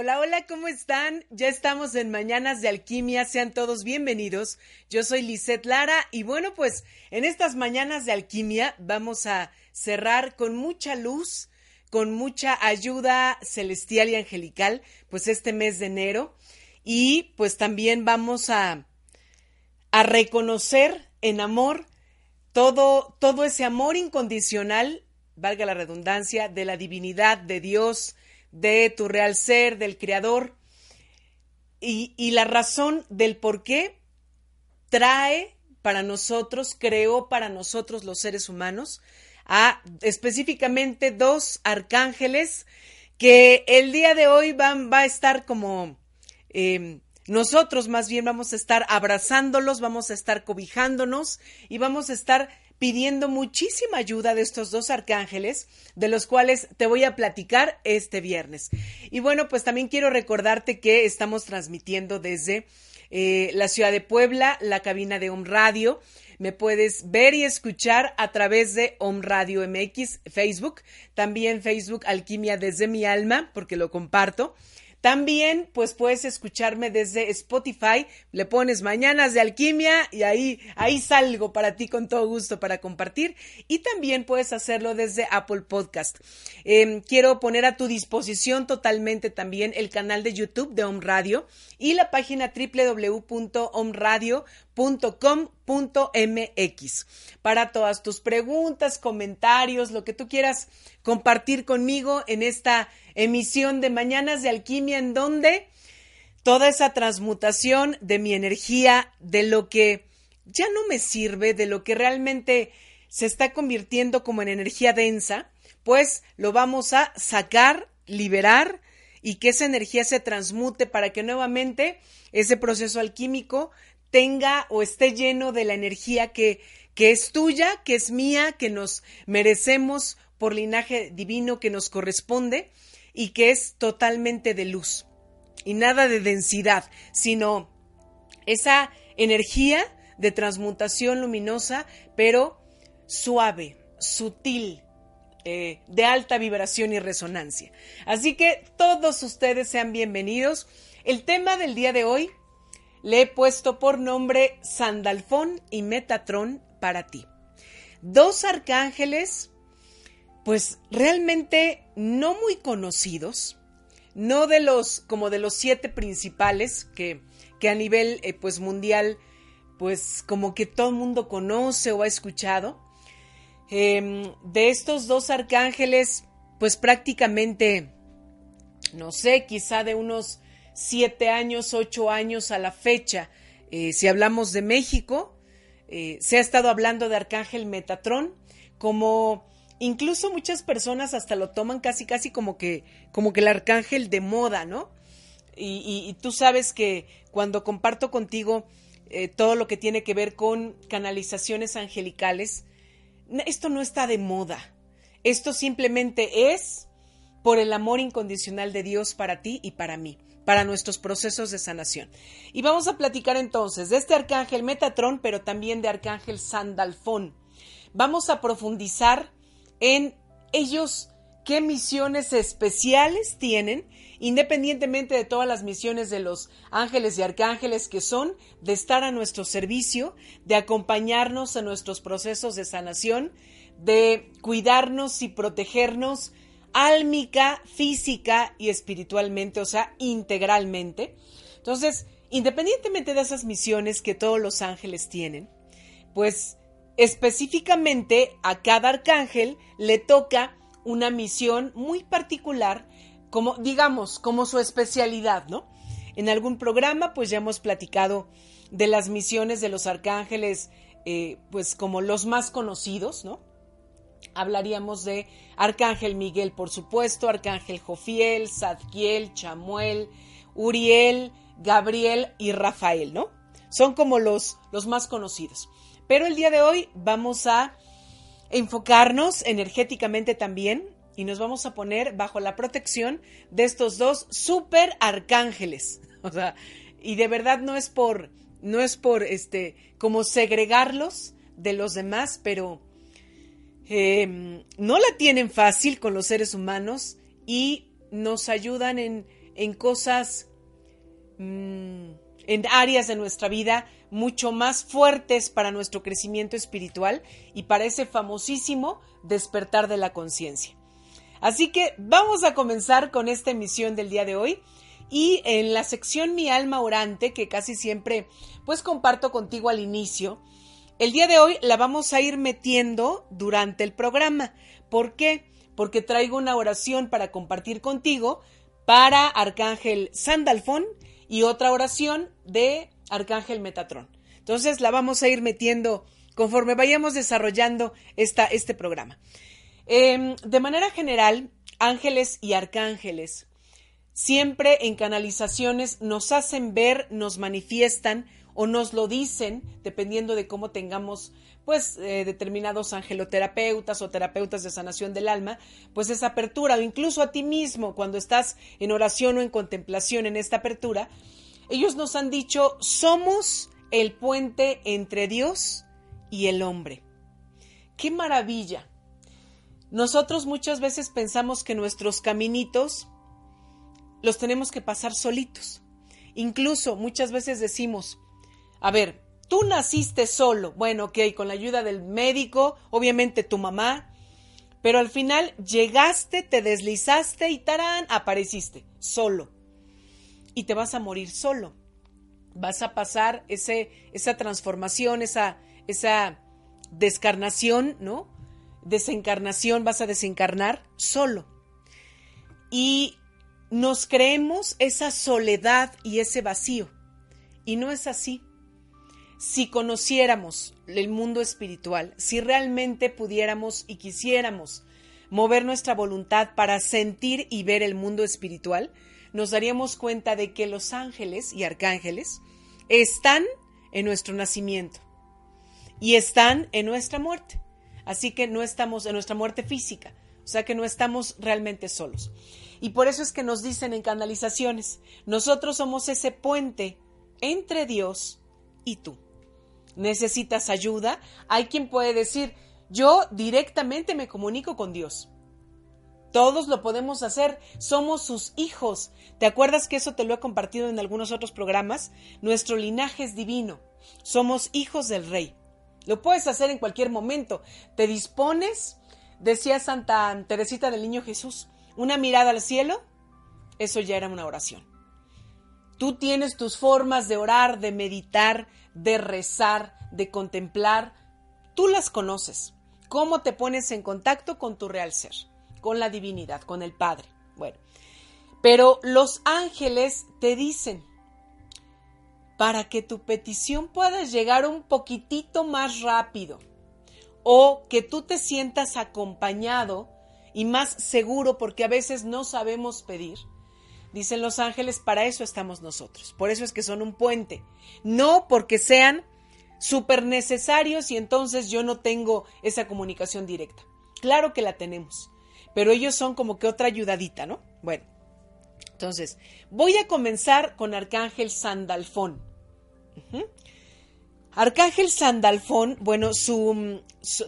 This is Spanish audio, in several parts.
Hola, hola, ¿cómo están? Ya estamos en Mañanas de Alquimia, sean todos bienvenidos. Yo soy Lisette Lara y bueno, pues en estas Mañanas de Alquimia vamos a cerrar con mucha luz, con mucha ayuda celestial y angelical, pues este mes de enero y pues también vamos a, a reconocer en amor todo, todo ese amor incondicional, valga la redundancia, de la divinidad de Dios, de tu real ser, del Creador, y, y la razón del por qué trae para nosotros, creó para nosotros los seres humanos, a específicamente dos arcángeles que el día de hoy van, va a estar como eh, nosotros más bien vamos a estar abrazándolos, vamos a estar cobijándonos y vamos a estar pidiendo muchísima ayuda de estos dos arcángeles, de los cuales te voy a platicar este viernes. Y bueno, pues también quiero recordarte que estamos transmitiendo desde eh, la ciudad de Puebla, la cabina de Home Radio. Me puedes ver y escuchar a través de Home Radio MX, Facebook, también Facebook Alquimia desde mi alma, porque lo comparto. También, pues puedes escucharme desde Spotify, le pones Mañanas de Alquimia y ahí, ahí salgo para ti con todo gusto para compartir. Y también puedes hacerlo desde Apple Podcast. Em, quiero poner a tu disposición totalmente también el canal de YouTube de Home Radio y la página www.omradio.com.mx para todas tus preguntas, comentarios, lo que tú quieras compartir conmigo en esta emisión de Mañanas de Alquimia, en donde toda esa transmutación de mi energía, de lo que ya no me sirve, de lo que realmente se está convirtiendo como en energía densa, pues lo vamos a sacar, liberar y que esa energía se transmute para que nuevamente ese proceso alquímico tenga o esté lleno de la energía que, que es tuya, que es mía, que nos merecemos por linaje divino que nos corresponde y que es totalmente de luz y nada de densidad, sino esa energía de transmutación luminosa, pero suave, sutil, eh, de alta vibración y resonancia. Así que todos ustedes sean bienvenidos. El tema del día de hoy le he puesto por nombre Sandalfón y Metatrón para ti. Dos arcángeles pues realmente no muy conocidos, no de los, como de los siete principales que, que a nivel eh, pues mundial, pues como que todo el mundo conoce o ha escuchado. Em, de estos dos arcángeles, pues prácticamente, no sé, quizá de unos siete años, ocho años a la fecha, eh, si hablamos de México, eh, se ha estado hablando de Arcángel Metatrón como incluso muchas personas hasta lo toman casi casi como que como que el arcángel de moda, ¿no? Y, tú sabes que cuando comparto contigo eh, todo lo que tiene que ver con canalizaciones angelicales, esto no está de moda. Esto simplemente es por el amor incondicional de Dios para ti y para mí, para nuestros procesos de sanación. Y vamos a platicar entonces de este arcángel Metatrón, pero también de arcángel Sandalfón. Vamos a profundizar en ellos qué misiones especiales tienen, independientemente de todas las misiones de los ángeles y arcángeles que son, de estar a nuestro servicio, de acompañarnos en nuestros procesos de sanación, de cuidarnos y protegernos álmica, física y espiritualmente, o sea, integralmente. Entonces, independientemente de esas misiones que todos los ángeles tienen, pues Específicamente a cada arcángel le toca una misión muy particular, como digamos, como su especialidad, ¿no? En algún programa, pues ya hemos platicado de las misiones de los arcángeles, eh, pues como los más conocidos, ¿no? Hablaríamos de Arcángel Miguel, por supuesto, Arcángel Jofiel, Zadkiel, Chamuel, Uriel, Gabriel y Rafael, ¿no? Son como los, los más conocidos. Pero el día de hoy vamos a enfocarnos energéticamente también y nos vamos a poner bajo la protección de estos dos super arcángeles. O sea, y de verdad no es por, no es por, este, como segregarlos de los demás, pero em, no la tienen fácil con los seres humanos y nos ayudan en, en cosas, mm, en áreas de nuestra vida mucho más fuertes para nuestro crecimiento espiritual y para ese famosísimo despertar de la conciencia. Así que vamos a comenzar con esta emisión del día de hoy y en la sección Mi alma orante que casi siempre pues comparto contigo al inicio, el día de hoy la vamos a ir metiendo durante el programa. ¿Por qué? Porque traigo una oración para compartir contigo para Arcángel Sandalfón y otra oración de Arcángel Metatrón. Entonces la vamos a ir metiendo conforme vayamos desarrollando esta, este programa. Em, de manera general, ángeles y arcángeles siempre en canalizaciones nos hacen ver, nos manifiestan o nos lo dicen, dependiendo de cómo tengamos pues eh, determinados angeloterapeutas o terapeutas de sanación del alma, pues esa apertura o incluso a ti mismo cuando estás en oración o en contemplación en esta apertura, ellos nos han dicho, somos el puente entre Dios y el hombre. ¡Qué maravilla! Nosotros muchas veces pensamos que nuestros caminitos los tenemos que pasar solitos. Incluso muchas veces decimos, a ver, tú naciste solo, bueno, ok, con la ayuda del médico, obviamente tu mamá, pero al final llegaste, te deslizaste y tarán, apareciste solo y te vas a morir solo. Vas a pasar ese, esa transformación, esa, esa descarnación, ¿no? Desencarnación, vas a desencarnar solo. Y nos creemos esa soledad y ese vacío. Y no es así. Si conociéramos el mundo espiritual, si realmente pudiéramos y quisiéramos mover nuestra voluntad para sentir y ver el mundo espiritual, nos daríamos cuenta de que los ángeles y arcángeles están en nuestro nacimiento y están en nuestra muerte. Así que no estamos en nuestra muerte física, o sea que no estamos realmente solos. Y por eso es que nos dicen en canalizaciones, nosotros somos ese puente entre Dios y tú. ¿Necesitas ayuda? Hay quien puede decir, yo directamente me comunico con Dios. Todos lo podemos hacer, somos sus hijos. ¿Te acuerdas que eso te lo he compartido en algunos otros programas? Nuestro linaje es divino, somos hijos del rey. Lo puedes hacer en cualquier momento. Te dispones, decía Santa Teresita del Niño Jesús, una mirada al cielo, eso ya era una oración. Tú tienes tus formas de orar, de meditar, de rezar, de contemplar. Tú las conoces. ¿Cómo te pones en contacto con tu real ser? con la divinidad, con el Padre. Bueno, pero los ángeles te dicen, para que tu petición pueda llegar un poquitito más rápido o que tú te sientas acompañado y más seguro porque a veces no sabemos pedir. Dicen los ángeles, para eso estamos nosotros. Por eso es que son un puente. No porque sean súper necesarios y entonces yo no tengo esa comunicación directa. Claro que la tenemos pero ellos son como que otra ayudadita, ¿no? Bueno, entonces, voy a comenzar con Arcángel Sandalfón. Arcángel Sandalfón, bueno, su,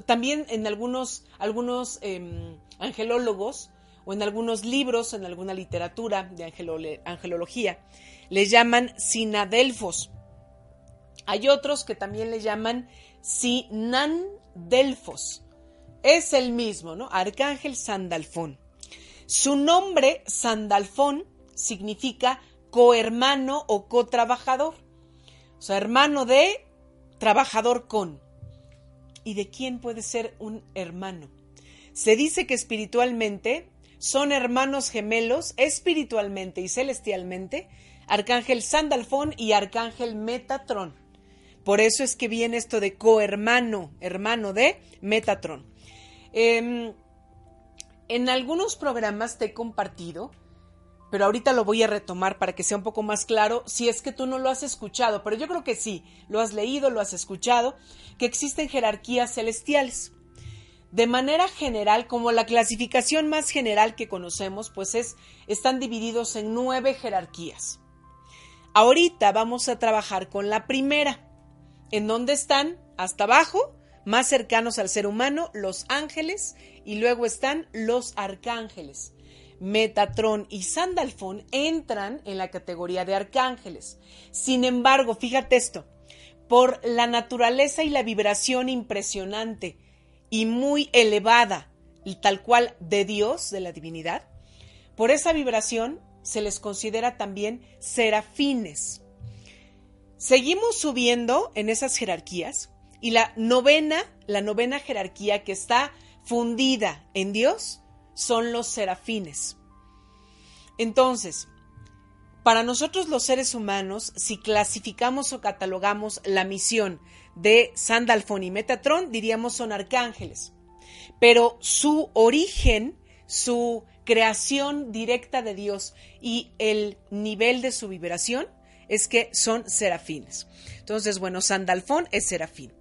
también en algunos, algunos em, angelólogos o en algunos libros, en alguna literatura de angelología, le llaman Sinadelfos. Hay otros que también le llaman Sinandelfos es el mismo, ¿no? Arcángel Sandalfón. Su nombre, Sandalfón, significa cohermano o cotrabajador. O sea, hermano de, trabajador con. ¿Y de quién puede ser un hermano? Se dice que espiritualmente son hermanos gemelos, espiritualmente y celestialmente, Arcángel Sandalfón y Arcángel Metatrón. Por eso es que viene esto de cohermano, hermano de Metatrón. Em, en algunos programas te he compartido pero ahorita lo voy a retomar para que sea un poco más claro si es que tú no lo has escuchado, pero yo creo que sí, lo has leído, lo has escuchado, que existen jerarquías celestiales. De manera general, como la clasificación más general que conocemos, pues es, están divididos en nueve jerarquías. Ahorita vamos a trabajar con la primera, en donde están hasta abajo, más cercanos al ser humano, los ángeles, y luego están los arcángeles. Metatrón y Sandalfón entran en la categoría de arcángeles. Sin embargo, fíjate esto, por la naturaleza y la vibración impresionante y muy elevada y tal cual de Dios, de la divinidad, por esa vibración se les considera también serafines. Seguimos subiendo en esas jerarquías y la novena, la novena jerarquía que está fundida en Dios, son los serafines. Entonces, para nosotros los seres humanos, si clasificamos o catalogamos la misión de Sandalfón y Metatron, diríamos son arcángeles. Pero su origen, su creación directa de Dios y el nivel de su vibración es que son serafines. Entonces, bueno, Sandalfón es serafín.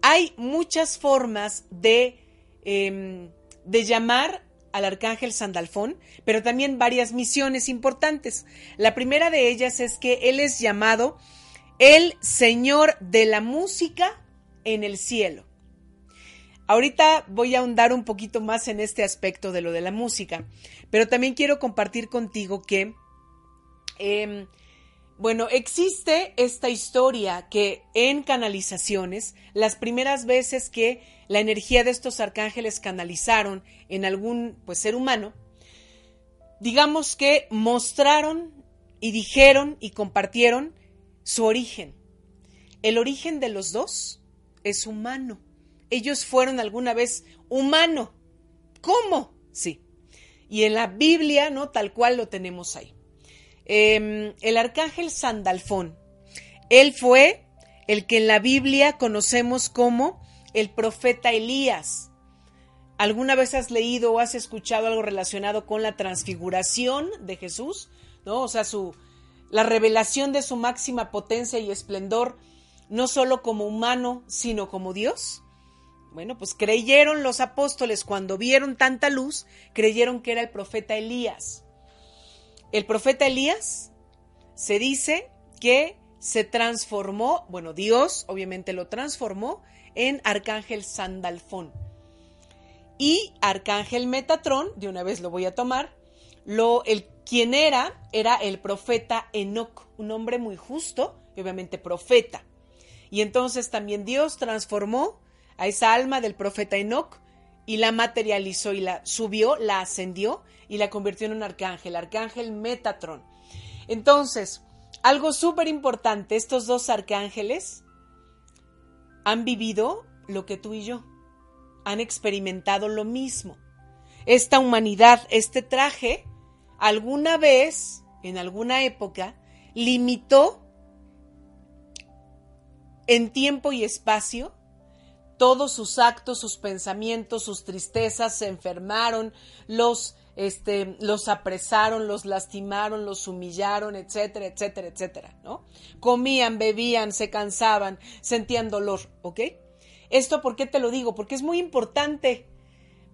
Hay muchas formas de, em, de llamar al arcángel Sandalfón, pero también varias misiones importantes. La primera de ellas es que él es llamado el Señor de la música en el cielo. Ahorita voy a ahondar un poquito más en este aspecto de lo de la música, pero también quiero compartir contigo que, em, bueno, existe esta historia que en canalizaciones, las primeras veces que la energía de estos arcángeles canalizaron en algún pues, ser humano, digamos que mostraron y dijeron y compartieron su origen. El origen de los dos es humano. Ellos fueron alguna vez humano. ¿Cómo? Sí. Y en la Biblia, ¿no? Tal cual lo tenemos ahí. Em, el arcángel Sandalfón, él fue el que en la Biblia conocemos como el profeta Elías. ¿Alguna vez has leído o has escuchado algo relacionado con la transfiguración de Jesús? ¿No? O sea, su, la revelación de su máxima potencia y esplendor, no solo como humano, sino como Dios. Bueno, pues creyeron los apóstoles cuando vieron tanta luz, creyeron que era el profeta Elías. El profeta Elías se dice que se transformó, bueno, Dios obviamente lo transformó en Arcángel Sandalfón. Y Arcángel Metatrón, de una vez lo voy a tomar, lo, el quien era, era el profeta Enoc, un hombre muy justo y obviamente profeta. Y entonces también Dios transformó a esa alma del profeta Enoc y la materializó y la subió, la ascendió y la convirtió en un arcángel, arcángel Metatrón. Entonces, algo súper importante, estos dos arcángeles han vivido lo que tú y yo, han experimentado lo mismo. Esta humanidad, este traje, alguna vez, en alguna época, limitó en tiempo y espacio todos sus actos, sus pensamientos, sus tristezas, se enfermaron, los, este, los apresaron, los lastimaron, los humillaron, etcétera, etcétera, etcétera, ¿no? Comían, bebían, se cansaban, sentían dolor, ¿ok? Esto, ¿por qué te lo digo? Porque es muy importante,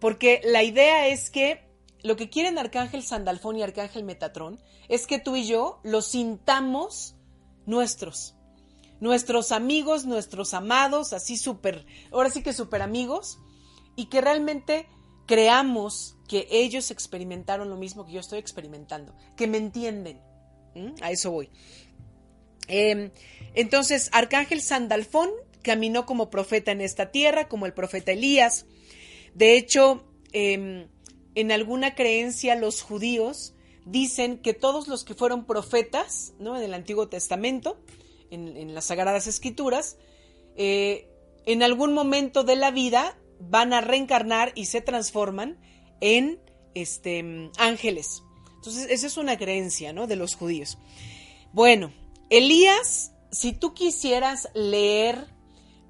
porque la idea es que lo que quieren Arcángel Sandalfón y Arcángel Metatrón es que tú y yo los sintamos nuestros. Nuestros amigos, nuestros amados, así súper, ahora sí que súper amigos, y que realmente creamos que ellos experimentaron lo mismo que yo estoy experimentando, que me entienden. A eso voy. Em, entonces, Arcángel Sandalfón caminó como profeta en esta tierra, como el profeta Elías. De hecho, em, en alguna creencia los judíos dicen que todos los que fueron profetas ¿no? en el Antiguo Testamento, en, las Sagradas Escrituras, eh, en algún momento de la vida van a reencarnar y se transforman en este, ángeles. Entonces, esa es una creencia ¿no? de los judíos. Bueno, Elías, si tú quisieras leer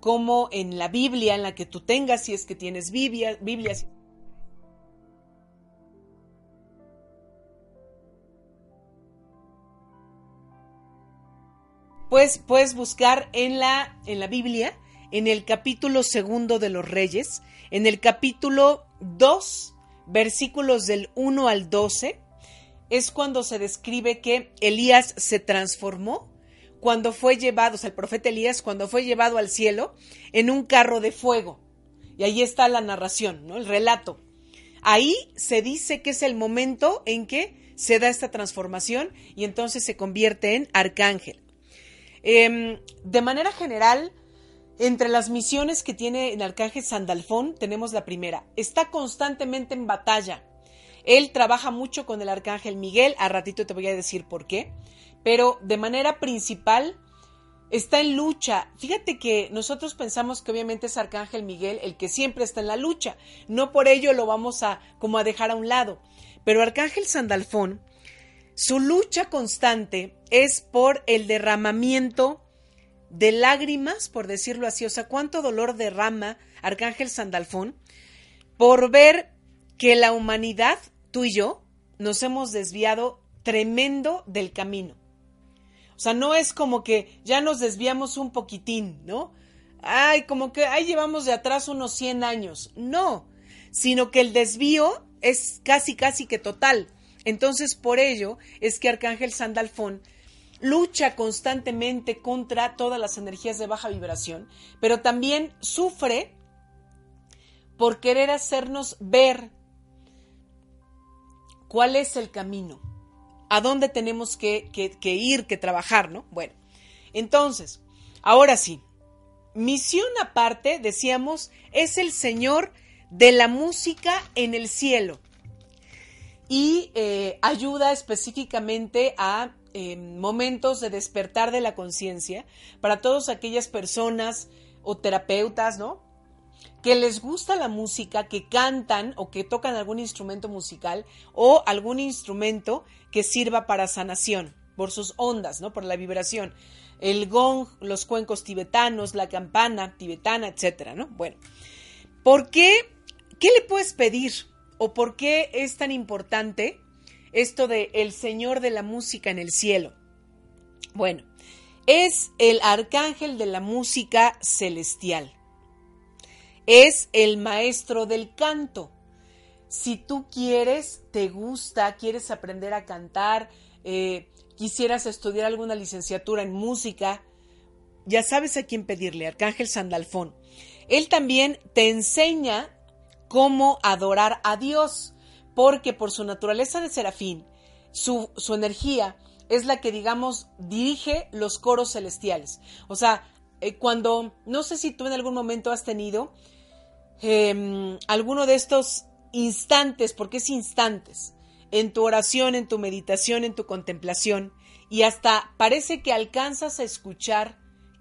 como en la Biblia, en la que tú tengas, si es que tienes Biblia, Biblia pues puedes buscar en la, en la Biblia, en el capítulo segundo de los Reyes, en el capítulo 2, versículos del 1 al 12, es cuando se describe que Elías se transformó cuando fue llevado, o sea, el profeta Elías, cuando fue llevado al cielo en un carro de fuego. Y ahí está la narración, ¿no? El relato. Ahí se dice que es el momento en que se da esta transformación y entonces se convierte en arcángel. Em, de manera general, entre las misiones que tiene el arcángel Sandalfón, tenemos la primera. Está constantemente en batalla. Él trabaja mucho con el arcángel Miguel, a ratito te voy a decir por qué, pero de manera principal está en lucha. Fíjate que nosotros pensamos que obviamente es Arcángel Miguel el que siempre está en la lucha. No por ello lo vamos a como a dejar a un lado. Pero Arcángel Sandalfón, su lucha constante es por el derramamiento de lágrimas, por decirlo así. O sea, cuánto dolor derrama Arcángel Sandalfón por ver que la humanidad, tú y yo, nos hemos desviado tremendo del camino. O sea, no es como que ya nos desviamos un poquitín, ¿no? Ay, como que ahí llevamos de atrás unos 100 años. No, sino que el desvío es casi, casi que total. Entonces, por ello es que Arcángel Sandalfón lucha constantemente contra todas las energías de baja vibración, pero también sufre por querer hacernos ver cuál es el camino a dónde tenemos que, ir, que trabajar, ¿no? Bueno, entonces, ahora sí, misión aparte, decíamos, es el Señor de la música en el cielo y eh, ayuda específicamente a em, momentos de despertar de la conciencia para todas aquellas personas o terapeutas, ¿no? que les gusta la música, que cantan o que tocan algún instrumento musical o algún instrumento que sirva para sanación por sus ondas, ¿no? Por la vibración. El gong, los cuencos tibetanos, la campana tibetana, etcétera, ¿no? Bueno, ¿por qué? ¿Qué le puedes pedir? ¿O por qué es tan importante esto de el Señor de la música en el cielo? Bueno, es el arcángel de la música celestial es el maestro del canto. Si tú quieres, te gusta, quieres aprender a cantar, eh, quisieras estudiar alguna licenciatura en música, ya sabes a quién pedirle, Arcángel Sandalfón. Él también te enseña cómo adorar a Dios, porque por su naturaleza de serafín, su, su energía es la que, digamos, dirige los coros celestiales. O sea, eh, cuando, no sé si tú en algún momento has tenido Em, alguno de estos instantes, porque es instantes, en tu oración, en tu meditación, en tu contemplación, y hasta parece que alcanzas a escuchar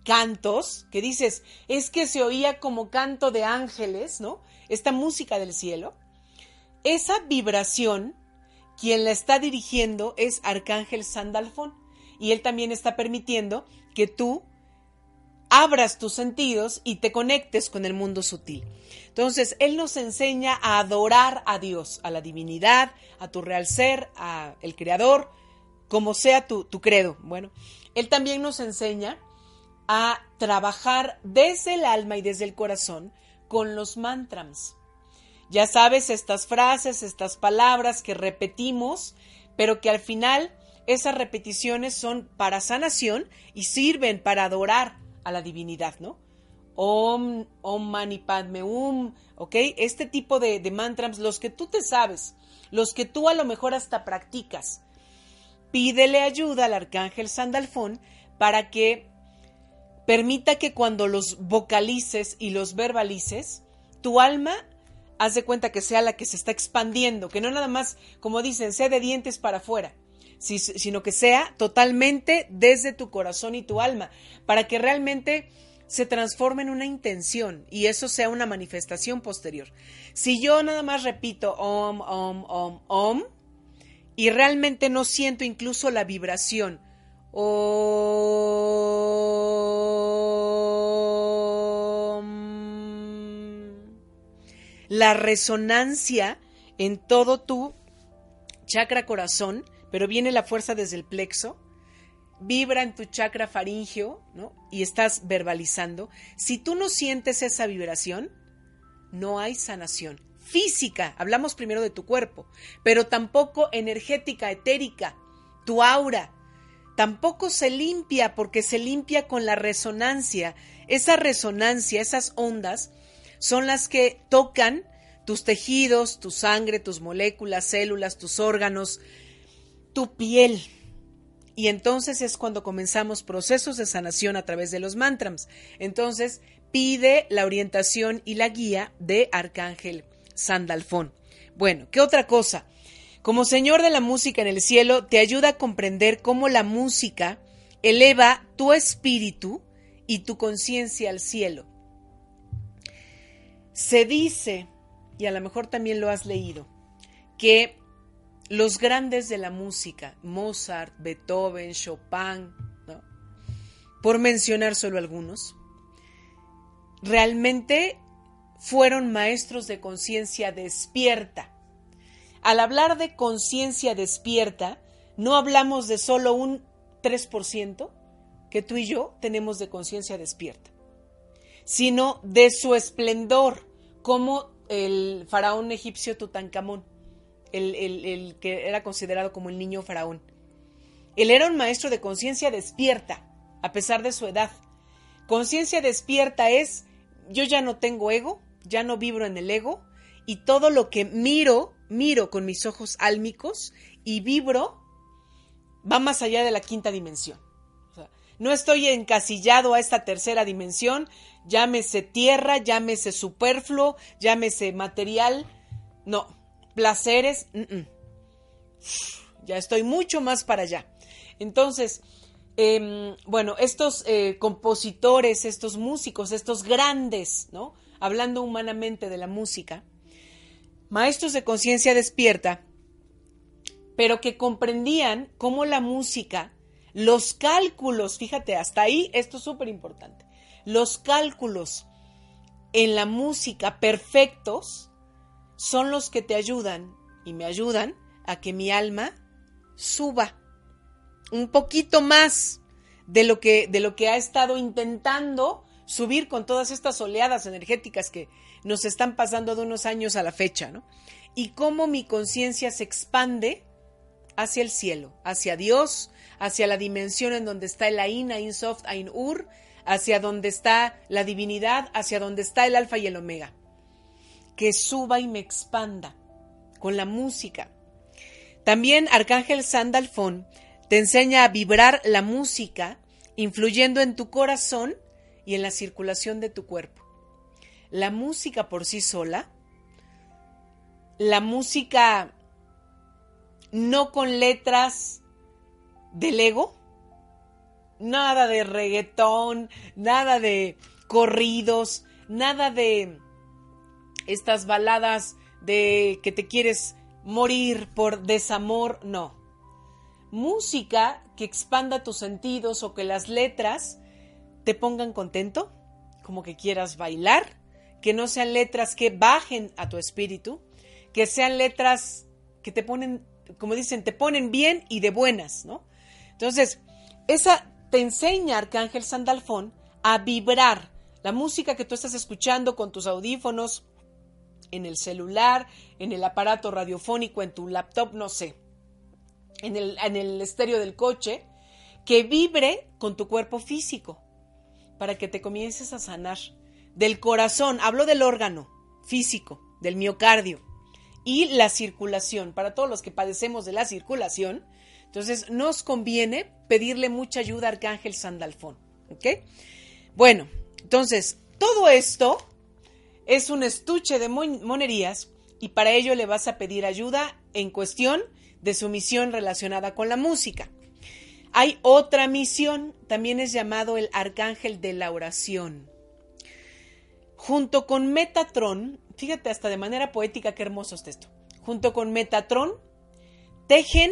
cantos que dices, es que se oía como canto de ángeles, ¿no? Esta música del cielo. Esa vibración, quien la está dirigiendo es Arcángel Sandalfón, y él también está permitiendo que tú abras tus sentidos y te conectes con el mundo sutil. Entonces, Él nos enseña a adorar a Dios, a la divinidad, a tu real ser, a el Creador, como sea tu, tu credo. Bueno, Él también nos enseña a trabajar desde el alma y desde el corazón con los mantras. Ya sabes, estas frases, estas palabras que repetimos, pero que al final esas repeticiones son para sanación y sirven para adorar a la divinidad, ¿no? Om, Om Mani Padme Um, ¿ok? Este tipo de, de mantras, los que tú te sabes, los que tú a lo mejor hasta practicas. Pídele ayuda al arcángel Sandalfón para que permita que cuando los vocalices y los verbalices, tu alma haz de cuenta que sea la que se está expandiendo, que no nada más, como dicen, sea de dientes para afuera, sino que sea totalmente desde tu corazón y tu alma, para que realmente se transforme en una intención y eso sea una manifestación posterior. Si yo nada más repito om, om, om, om, y realmente no siento incluso la vibración, la resonancia en todo tu chakra corazón, pero viene la fuerza desde el plexo, vibra en tu chakra faringeo, ¿no? Y estás verbalizando. Si tú no sientes esa vibración, no hay sanación. Física, hablamos primero de tu cuerpo, pero tampoco energética, etérica, tu aura. Tampoco se limpia porque se limpia con la resonancia. Esa resonancia, esas ondas, son las que tocan tus tejidos, tu sangre, tus moléculas, células, tus órganos, tu piel. Y entonces es cuando comenzamos procesos de sanación a través de los mantras. Entonces pide la orientación y la guía de Arcángel Sandalfón. Bueno, ¿qué otra cosa? Como Señor de la música en el cielo, te ayuda a comprender cómo la música eleva tu espíritu y tu conciencia al cielo. Se dice, y a lo mejor también lo has leído, que los grandes de la música, Mozart, Beethoven, Chopin, por mencionar solo algunos, realmente fueron maestros de conciencia despierta. Al hablar de conciencia despierta, no hablamos de solo un 3% que tú y yo tenemos de conciencia despierta, sino de su esplendor, como el faraón egipcio Tutankamón, el, el que era considerado como el niño faraón. Él era un maestro de conciencia despierta, a pesar de su edad. Conciencia despierta es, yo ya no tengo ego, ya no vibro en el ego, y todo lo que miro, miro con mis ojos álmicos y vibro, va más allá de la quinta dimensión. no estoy encasillado a esta tercera dimensión, llámese tierra, llámese superfluo, llámese material. No, placeres, ya estoy mucho más para allá. Entonces, em, bueno, estos eh, compositores, estos músicos, estos grandes, ¿no? Hablando humanamente de la música, maestros de conciencia despierta, pero que comprendían cómo la música, los cálculos, fíjate, hasta ahí esto es súper importante, los cálculos en la música perfectos son los que te ayudan y me ayudan a que mi alma suba un poquito más de lo que, de lo que ha estado intentando subir con todas estas oleadas energéticas que nos están pasando de unos años a la fecha, ¿no? Y cómo mi conciencia se expande hacia el cielo, hacia Dios, hacia la dimensión en donde está el Ain, Ain Soft, Ain Ur, hacia donde está la divinidad, hacia donde está el alfa y el omega. Que suba y me expanda con la música. También Arcángel Sandalfón te enseña a vibrar la música, influyendo en tu corazón y en la circulación de tu cuerpo. La música por sí sola, la música no con letras del ego, Nada de reggaetón, nada de corridos, nada de estas baladas de que te quieres morir por desamor, no. Música que expanda tus sentidos o que las letras te pongan contento, como que quieras bailar, que no sean letras que bajen a tu espíritu, que sean letras que te ponen, como dicen, te ponen bien y de buenas, ¿no? Entonces, esa te enseña Arcángel Sandalfón a vibrar la música que tú estás escuchando con tus audífonos, en el celular, en el aparato radiofónico, en tu laptop, no sé, en el, en el estéreo del coche, que vibre con tu cuerpo físico, para que te comiences a sanar. Del corazón, hablo del órgano físico, del miocardio, y la circulación. Para todos los que padecemos de la circulación, entonces, nos conviene pedirle mucha ayuda a Arcángel Sandalfón. ¿Ok? Bueno, entonces, todo esto es un estuche de monerías y para ello le vas a pedir ayuda en cuestión de su misión relacionada con la música. Hay otra misión, también es llamado el Arcángel de la Oración. Junto con Metatron, fíjate hasta de manera poética qué hermoso es esto. Junto con Metatron, tejen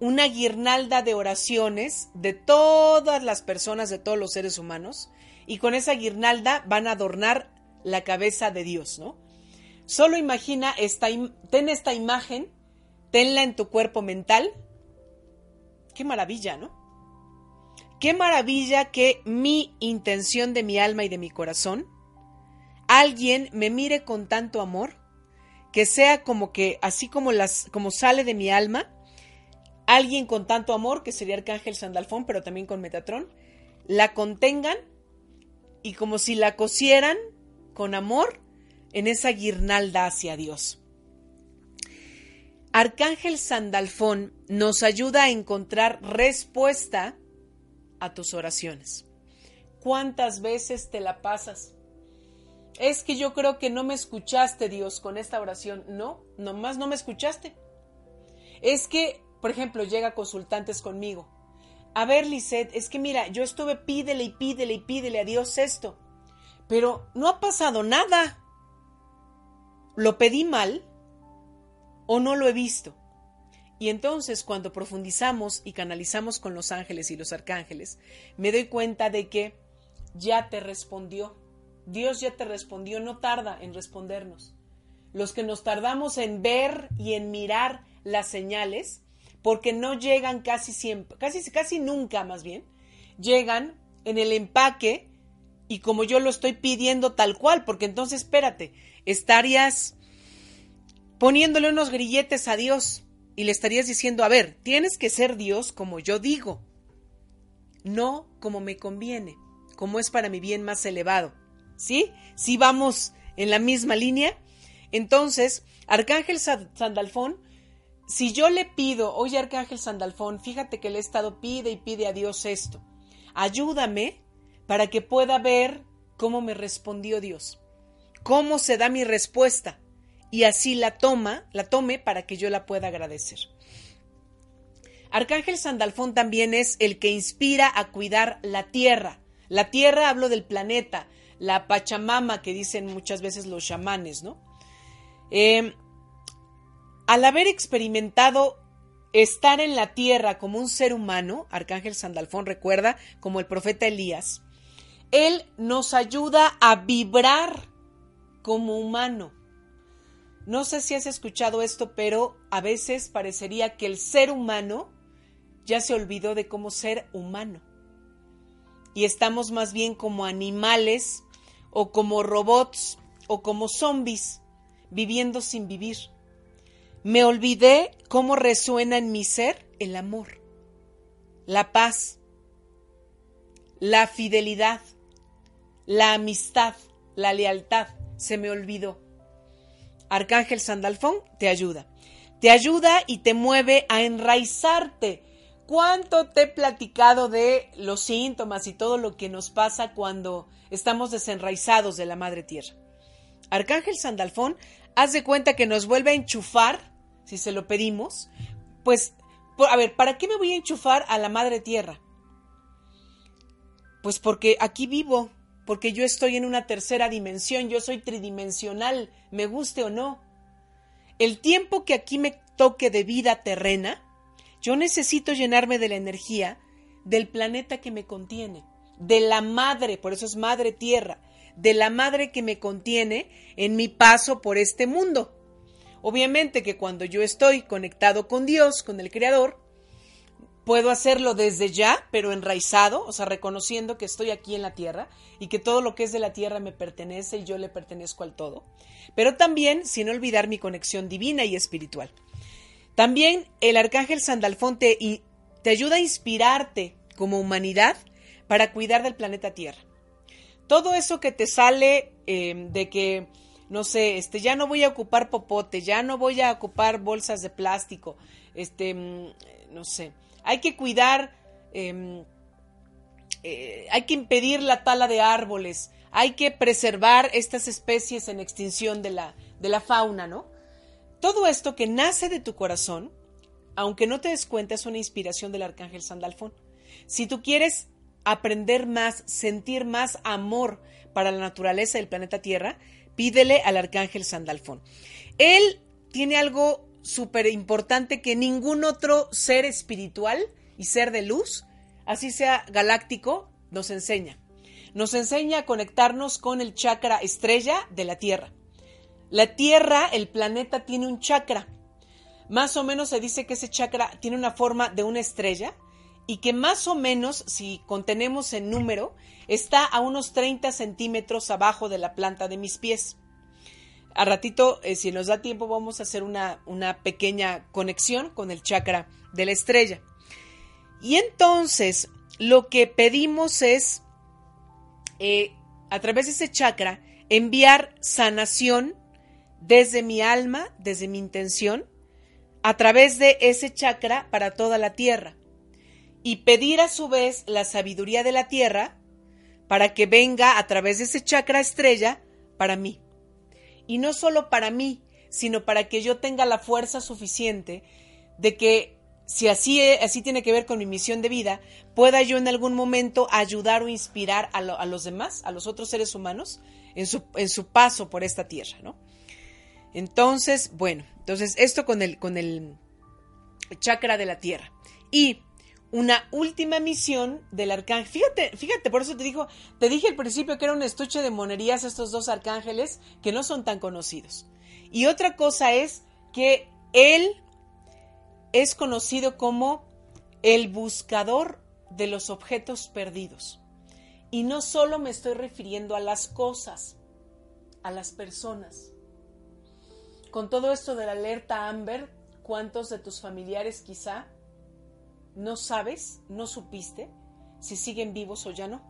una guirnalda de oraciones de todas las personas, de todos los seres humanos, y con esa guirnalda van a adornar la cabeza de Dios, ¿no? Solo imagina, esta, ten esta imagen, tenla en tu cuerpo mental. Qué maravilla, ¿no? Qué maravilla que mi intención de mi alma y de mi corazón, alguien me mire con tanto amor, que sea como que así como las como sale de mi alma, alguien con tanto amor, que sería Arcángel Sandalfón, pero también con Metatrón, la contengan y como si la cosieran con amor en esa guirnalda hacia Dios. Arcángel Sandalfón nos ayuda a encontrar respuesta a tus oraciones. ¿Cuántas veces te la pasas? Es que yo creo que no me escuchaste, Dios, con esta oración. No, nomás no me escuchaste. Es que, por ejemplo, llega consultantes conmigo. A ver, Lisette, es que mira, yo estuve pídele y pídele y pídele a Dios esto, pero no ha pasado nada. ¿Lo pedí mal o no lo he visto? Y entonces cuando profundizamos y canalizamos con los ángeles y los arcángeles, me doy cuenta de que ya te respondió. Dios ya te respondió, no tarda en respondernos. Los que nos tardamos en ver y en mirar las señales, porque no llegan casi siempre, casi, casi nunca más bien, llegan en el empaque y como yo lo estoy pidiendo tal cual, porque entonces espérate, estarías poniéndole unos grilletes a Dios y le estarías diciendo, a ver, tienes que ser Dios como yo digo, no como me conviene, como es para mi bien más elevado. ¿Sí? Si vamos en la misma línea. Entonces, Arcángel Sandalfón, si yo le pido, oye Arcángel Sandalfón, fíjate que le estado pide y pide a Dios esto, ayúdame para que pueda ver cómo me respondió Dios, cómo se da mi respuesta y así la toma, la tome para que yo la pueda agradecer. Arcángel Sandalfón también es el que inspira a cuidar la tierra. La tierra hablo del planeta, la Pachamama que dicen muchas veces los chamanes, ¿no? Em, al haber experimentado estar en la tierra como un ser humano, Arcángel Sandalfón recuerda como el profeta Elías, él nos ayuda a vibrar como humano. No sé si has escuchado esto, pero a veces parecería que el ser humano ya se olvidó de cómo ser humano. Y estamos más bien como animales o como robots o como zombies viviendo sin vivir. Me olvidé cómo resuena en mi ser el amor, la paz, la fidelidad, la amistad, la lealtad. Se me olvidó. Arcángel Sandalfón te ayuda. Te ayuda y te mueve a enraizarte. ¿Cuánto te he platicado de los síntomas y todo lo que nos pasa cuando estamos desenraizados de la Madre Tierra? Arcángel Sandalfón, haz de cuenta que nos vuelve a enchufar, si se lo pedimos, pues, a ver, ¿para qué me voy a enchufar a la Madre Tierra? Pues porque aquí vivo, porque yo estoy en una tercera dimensión, yo soy tridimensional, me guste o no. El tiempo que aquí me toque de vida terrena, yo necesito llenarme de la energía del planeta que me contiene, de la madre, por eso es madre tierra, de la madre que me contiene en mi paso por este mundo. Obviamente que cuando yo estoy conectado con Dios, con el Creador, Puedo hacerlo desde ya, pero enraizado, o sea, reconociendo que estoy aquí en la tierra y que todo lo que es de la tierra me pertenece y yo le pertenezco al todo. Pero también sin olvidar mi conexión divina y espiritual. También el arcángel Sandalfón te, ayuda a inspirarte como humanidad para cuidar del planeta Tierra. Todo eso que te sale em, de que, no sé, este, ya no voy a ocupar popote, ya no voy a ocupar bolsas de plástico, este, mm, no sé, hay que cuidar, em, eh, hay que impedir la tala de árboles, hay que preservar estas especies en extinción de la, de la fauna, ¿no? Todo esto que nace de tu corazón, aunque no te des cuenta, es una inspiración del arcángel Sandalfón. Si tú quieres aprender más, sentir más amor para la naturaleza del planeta Tierra, pídele al arcángel Sandalfón. Él tiene algo súper importante que ningún otro ser espiritual y ser de luz, así sea galáctico, nos enseña. Nos enseña a conectarnos con el chakra estrella de la Tierra. La Tierra, el planeta, tiene un chakra. Más o menos se dice que ese chakra tiene una forma de una estrella y que más o menos, si contenemos en número, está a unos 30 centímetros abajo de la planta de mis pies. A ratito, eh, si nos da tiempo, vamos a hacer una, una pequeña conexión con el chakra de la estrella. Y entonces, lo que pedimos es, eh, a través de ese chakra, enviar sanación desde mi alma, desde mi intención, a través de ese chakra para toda la tierra y pedir a su vez la sabiduría de la tierra para que venga a través de ese chakra estrella para mí. Y no solo para mí, sino para que yo tenga la fuerza suficiente de que si así, así tiene que ver con mi misión de vida, pueda yo en algún momento ayudar o inspirar a, los demás, a los otros seres humanos, en su, en su paso por esta tierra, ¿no? Entonces, bueno, entonces esto con el, con el chakra de la tierra. Y una última misión del arcángel. Fíjate, fíjate, por eso te dijo, te dije al principio que era un estuche de monerías estos dos arcángeles que no son tan conocidos. Y otra cosa es que él es conocido como el buscador de los objetos perdidos. Y no solo me estoy refiriendo a las cosas, a las personas. Con todo esto de la alerta Amber, ¿cuántos de tus familiares quizá no sabes, no supiste si siguen vivos o ya no.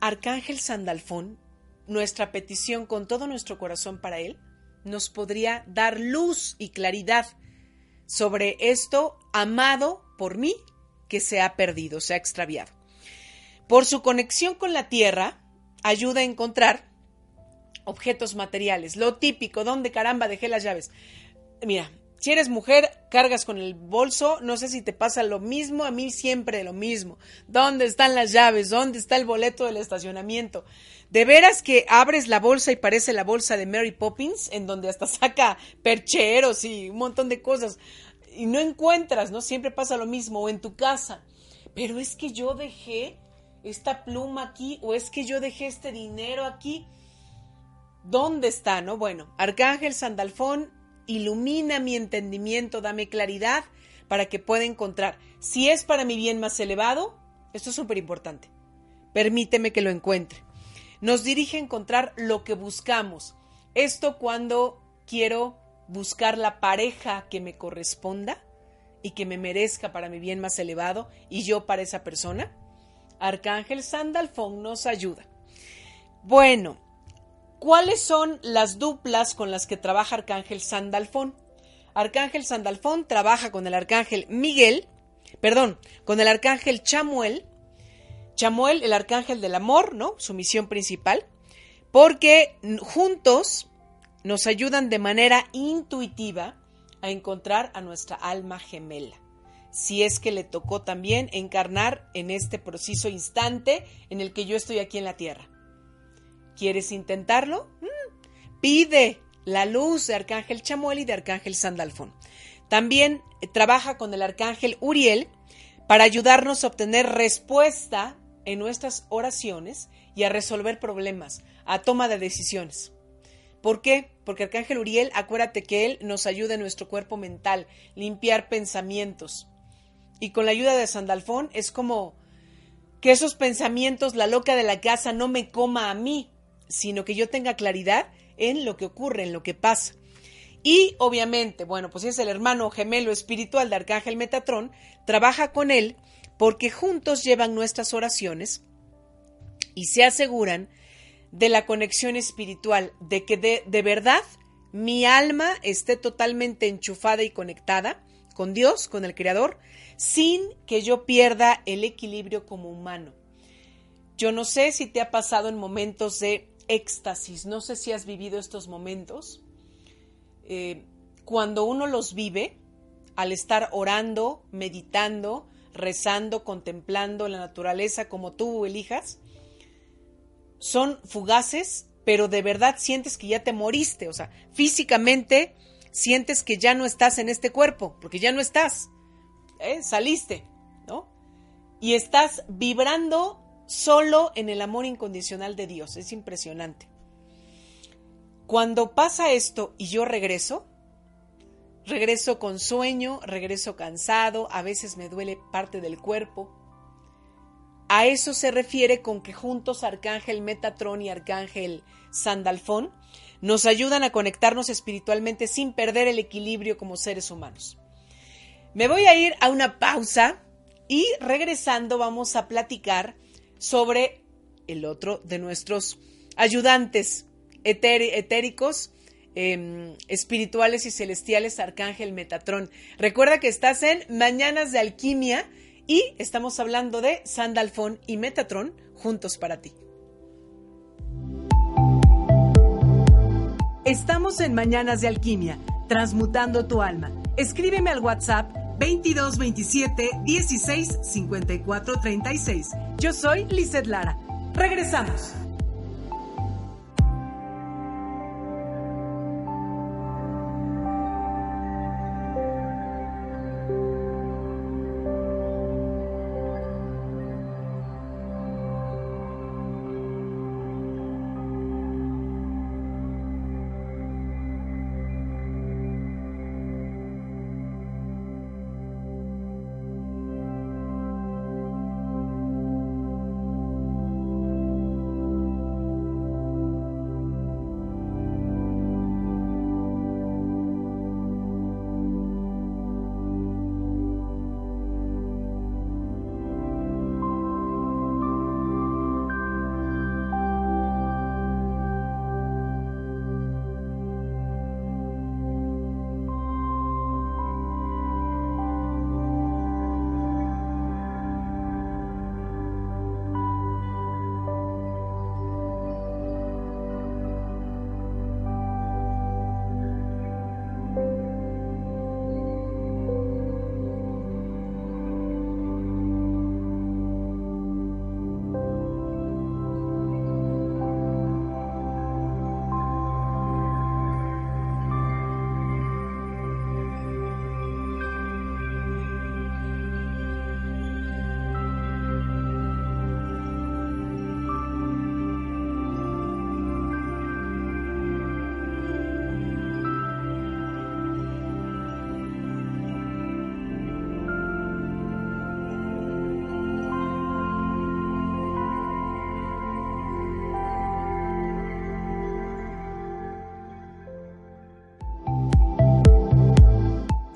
Arcángel Sandalfón, nuestra petición con todo nuestro corazón para él, nos podría dar luz y claridad sobre esto amado por mí que se ha perdido, se ha extraviado. Por su conexión con la tierra, ayuda a encontrar objetos materiales, lo típico, ¿dónde caramba dejé las llaves? Mira, si eres mujer, cargas con el bolso, no sé si te pasa lo mismo, a mí siempre lo mismo. ¿Dónde están las llaves? ¿Dónde está el boleto del estacionamiento? De veras que abres la bolsa y parece la bolsa de Mary Poppins, en donde hasta saca percheros y un montón de cosas. Y no encuentras, ¿no? Siempre pasa lo mismo, o en tu casa. Pero es que yo dejé esta pluma aquí, o es que yo dejé este dinero aquí. ¿Dónde está, no? Bueno, Arcángel Sandalfón ilumina mi entendimiento, dame claridad para que pueda encontrar. Si es para mi bien más elevado, esto es súper importante. Permíteme que lo encuentre. Nos dirige a encontrar lo que buscamos. Esto cuando quiero buscar la pareja que me corresponda y que me merezca para mi bien más elevado y yo para esa persona. Arcángel Sandalfón nos ayuda. Bueno, ¿Cuáles son las duplas con las que trabaja Arcángel Sandalfón? Arcángel Sandalfón trabaja con el Arcángel Miguel, perdón, con el Arcángel Chamuel, Chamuel, el Arcángel del Amor, ¿no? Su misión principal, porque juntos nos ayudan de manera intuitiva a encontrar a nuestra alma gemela si es que le tocó también encarnar en este preciso instante en el que yo estoy aquí en la tierra. ¿Quieres intentarlo? Mm. Pide la luz de Arcángel Chamuel y de Arcángel Sandalfón. También eh, trabaja con el Arcángel Uriel para ayudarnos a obtener respuesta en nuestras oraciones y a resolver problemas, a toma de decisiones. ¿Por qué? Porque Arcángel Uriel, acuérdate que él nos ayuda en nuestro cuerpo mental, limpiar pensamientos. Y con la ayuda de Sandalfón es como que esos pensamientos, la loca de la casa, no me coma a mí, sino que yo tenga claridad en lo que ocurre, en lo que pasa. Y obviamente, bueno, pues es el hermano gemelo espiritual de Arcángel Metatrón, trabaja con él porque juntos llevan nuestras oraciones y se aseguran de la conexión espiritual, de que de, de verdad mi alma esté totalmente enchufada y conectada con Dios, con el Creador, sin que yo pierda el equilibrio como humano. Yo no sé si te ha pasado en momentos de éxtasis. No sé si has vivido estos momentos. Eh, cuando uno los vive, al estar orando, meditando, rezando, contemplando la naturaleza como tú elijas, son fugaces, pero de verdad sientes que ya te moriste, o sea, físicamente sientes que ya no estás en este cuerpo, porque ya no estás, ¿eh? saliste, ¿no? Y estás vibrando solo en el amor incondicional de Dios. Es impresionante. Cuando pasa esto y yo regreso, regreso con sueño, regreso cansado, a veces me duele parte del cuerpo. A eso se refiere con que juntos Arcángel Metatrón y Arcángel Sandalfón nos ayudan a conectarnos espiritualmente sin perder el equilibrio como seres humanos. Me voy a ir a una pausa y regresando vamos a platicar sobre el otro de nuestros ayudantes etéricos, em, espirituales y celestiales, Arcángel Metatrón. Recuerda que estás en Mañanas de Alquimia y estamos hablando de Sandalfón y Metatrón juntos para ti. Estamos en Mañanas de Alquimia, transmutando tu alma. Escríbeme al WhatsApp 2227 16 54 36. Yo soy Lizeth Lara. Regresamos.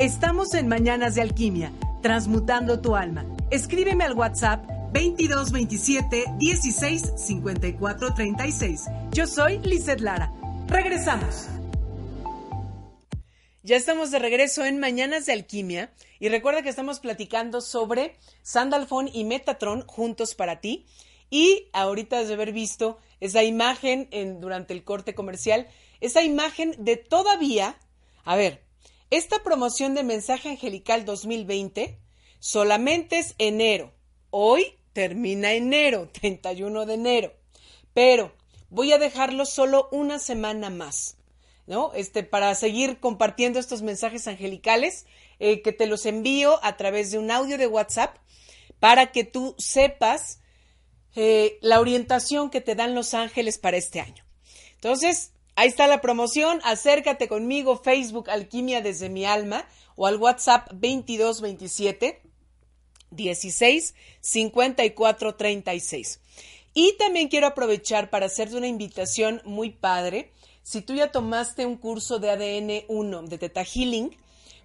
Estamos en Mañanas de Alquimia, transmutando tu alma. Escríbeme al WhatsApp 2227 16 54 36. Yo soy Lizeth Lara. Regresamos. Ya estamos de regreso en Mañanas de Alquimia y recuerda que estamos platicando sobre Sandalfón y Metatron juntos para ti. Y ahorita de haber visto esa imagen en, durante el corte comercial, esa imagen de todavía, a ver, esta promoción de Mensaje Angelical 2020 solamente es enero. Hoy termina enero, 31 de enero. Pero voy a dejarlo solo una semana más, ¿no? Este, para seguir compartiendo estos mensajes angelicales, eh, que te los envío a través de un audio de WhatsApp para que tú sepas eh, la orientación que te dan los ángeles para este año. Entonces, Ahí está la promoción. Acércate conmigo, Facebook Alquimia desde mi alma o al WhatsApp 2227 16 54 36. Y también quiero aprovechar para hacerte una invitación muy padre. Si tú ya tomaste un curso de ADN 1 de Teta Healing,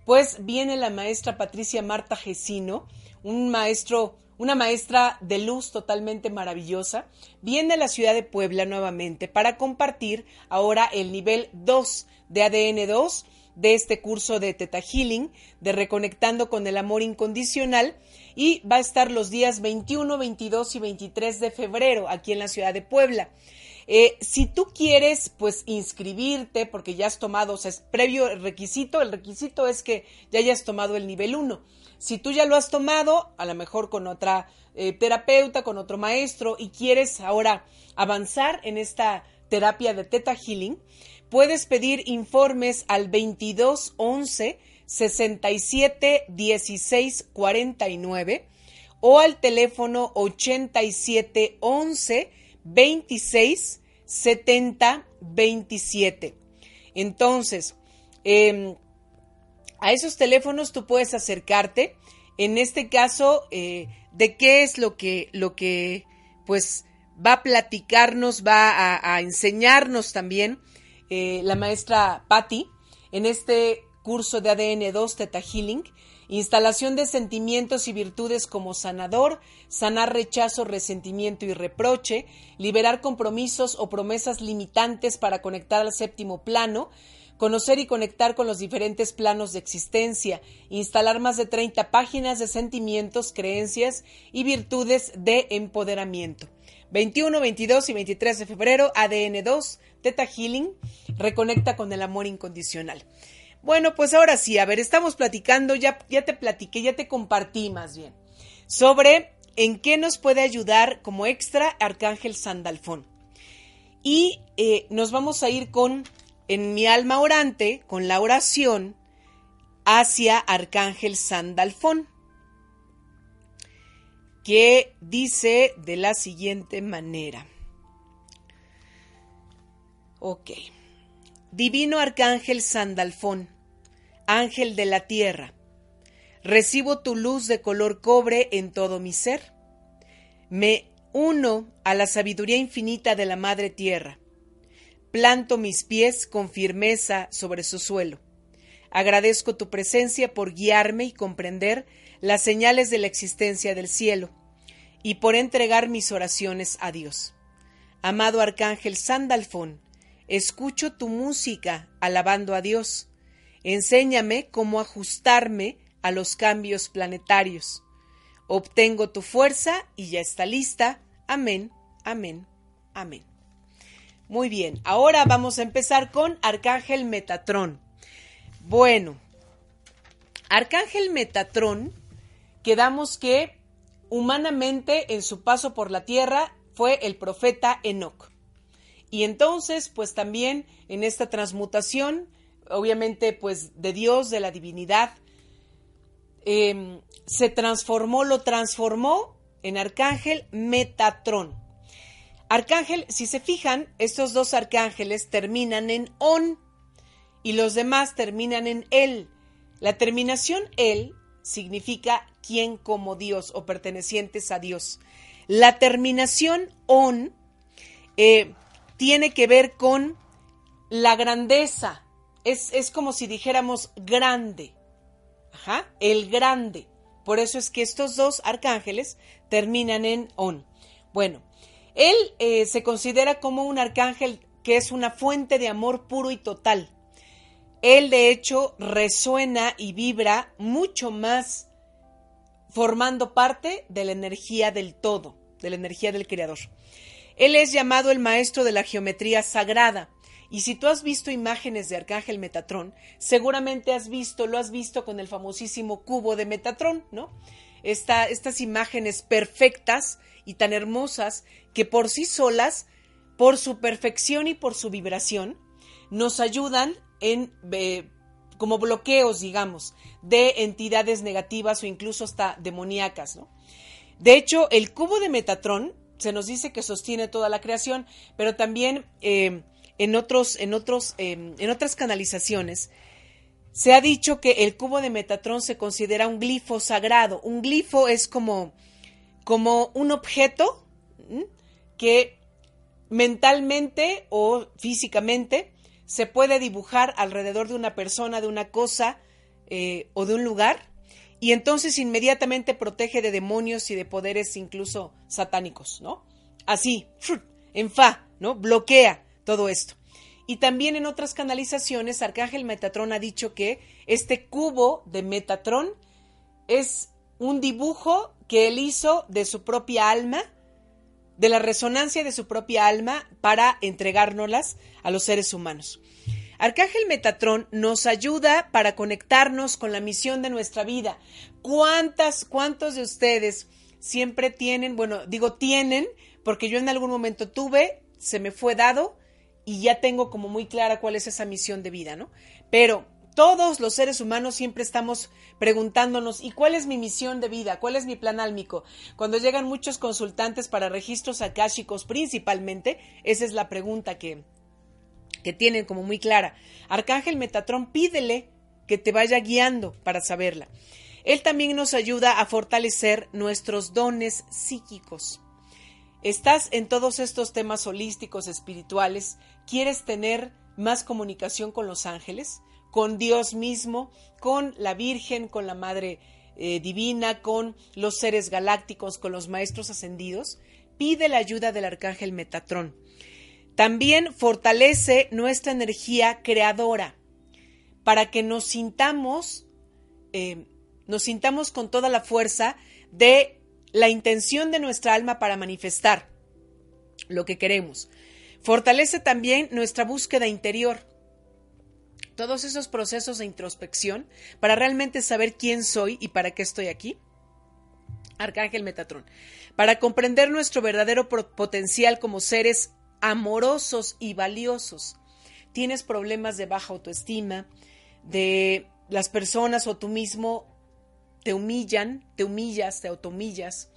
pues viene la maestra Patricia Marta Gesino, un maestro una maestra de luz totalmente maravillosa, viene a la ciudad de Puebla nuevamente para compartir ahora el nivel 2 de ADN 2 de este curso de Teta Healing, de Reconectando con el Amor Incondicional, y va a estar los días 21, 22 y 23 de febrero aquí en la ciudad de Puebla. Eh, si tú quieres, pues inscribirte, porque ya has tomado, o sea, es previo requisito, el requisito es que ya hayas tomado el nivel 1. Si tú ya lo has tomado, a lo mejor con otra eh, terapeuta, con otro maestro, y quieres ahora avanzar en esta terapia de Theta Healing, puedes pedir informes al 2211 67 16 49 o al teléfono 87 11 26 70 27. Entonces, eh, A esos teléfonos tú puedes acercarte. En este caso, eh, de qué es lo que, lo que, pues, va a platicarnos, va a, enseñarnos también eh, la maestra Patty en este curso de ADN 2 Teta Healing, instalación de sentimientos y virtudes como sanador, sanar rechazo, resentimiento y reproche, liberar compromisos o promesas limitantes para conectar al séptimo plano, conocer y conectar con los diferentes planos de existencia, instalar más de 30 páginas de sentimientos, creencias y virtudes de empoderamiento. 21, 22 y 23 de febrero, ADN 2, Teta Healing, reconecta con el amor incondicional. Bueno, pues ahora sí, a ver, estamos platicando, ya, ya te platiqué, ya te compartí más bien, sobre en qué nos puede ayudar como extra Arcángel Sandalfón. Y eh, nos vamos a ir con, en mi alma orante, con la oración hacia Arcángel Sandalfón que dice de la siguiente manera. Ok. Divino Arcángel Sandalfón, Ángel de la Tierra, recibo tu luz de color cobre en todo mi ser. Me uno a la sabiduría infinita de la Madre Tierra. Planto mis pies con firmeza sobre su suelo. Agradezco tu presencia por guiarme y comprender las señales de la existencia del cielo y por entregar mis oraciones a Dios. Amado Arcángel Sandalfón, escucho tu música alabando a Dios. Enséñame cómo ajustarme a los cambios planetarios. Obtengo tu fuerza y ya está lista. Amén, amén, amén. Muy bien, ahora vamos a empezar con Arcángel Metatrón. Bueno, Arcángel Metatrón quedamos que humanamente en su paso por la tierra fue el profeta Enoch. Y entonces, pues también en esta transmutación, obviamente, pues de Dios, de la divinidad, em, se transformó, lo transformó en arcángel Metatrón. Arcángel, si se fijan, estos dos arcángeles terminan en on y los demás terminan en él. La terminación él significa quien como Dios o pertenecientes a Dios. La terminación on eh, tiene que ver con la grandeza. Es, es, como si dijéramos grande. Ajá, el grande. Por eso es que estos dos arcángeles terminan en on. Bueno, él eh, se considera como un arcángel que es una fuente de amor puro y total. Él de hecho resuena y vibra mucho más formando parte de la energía del todo, de la energía del Creador. Él es llamado el maestro de la geometría sagrada. Y si tú has visto imágenes de Arcángel Metatrón, seguramente has visto, lo has visto con el famosísimo cubo de Metatrón, ¿no? estas imágenes perfectas y tan hermosas que por sí solas, por su perfección y por su vibración, nos ayudan en eh, como bloqueos, digamos, de entidades negativas o incluso hasta demoníacas, ¿no? De hecho, el cubo de Metatrón se nos dice que sostiene toda la creación, pero también eh, en otros, en otros, em, en otras canalizaciones se ha dicho que el cubo de Metatrón se considera un glifo sagrado. Un glifo es como, como un objeto que mentalmente o físicamente se puede dibujar alrededor de una persona, de una cosa eh, o de un lugar, y entonces inmediatamente protege de demonios y de poderes incluso satánicos, ¿no? Así, en fa, ¿no? Bloquea todo esto. Y también en otras canalizaciones, Arcángel Metatrón ha dicho que este cubo de Metatrón es un dibujo que él hizo de su propia alma de la resonancia de su propia alma para entregárnoslas a los seres humanos. Arcángel Metatrón nos ayuda para conectarnos con la misión de nuestra vida. ¿Cuántas, cuántos de ustedes siempre tienen, bueno, digo tienen, porque yo en algún momento tuve, se me fue dado y ya tengo como muy clara cuál es esa misión de vida, ¿no? Pero todos los seres humanos siempre estamos preguntándonos, ¿y cuál es mi misión de vida? ¿Cuál es mi plan álmico? Cuando llegan muchos consultantes para registros akáshicos principalmente, esa es la pregunta que, que tienen como muy clara. Arcángel Metatrón, pídele que te vaya guiando para saberla. Él también nos ayuda a fortalecer nuestros dones psíquicos. Estás en todos estos temas holísticos, espirituales, quieres tener más comunicación con los ángeles, con Dios mismo, con la Virgen, con la Madre eh, Divina, con los seres galácticos, con los maestros ascendidos, pide la ayuda del arcángel Metatrón. También fortalece nuestra energía creadora para que nos sintamos, eh, nos sintamos con toda la fuerza de la intención de nuestra alma para manifestar lo que queremos. Fortalece también nuestra búsqueda interior. Todos esos procesos de introspección para realmente saber quién soy y para qué estoy aquí. Arcángel Metatrón. Para comprender nuestro verdadero potencial como seres amorosos y valiosos. Tienes problemas de baja autoestima, de las personas o tú mismo te humillan, te humillas, te automillas,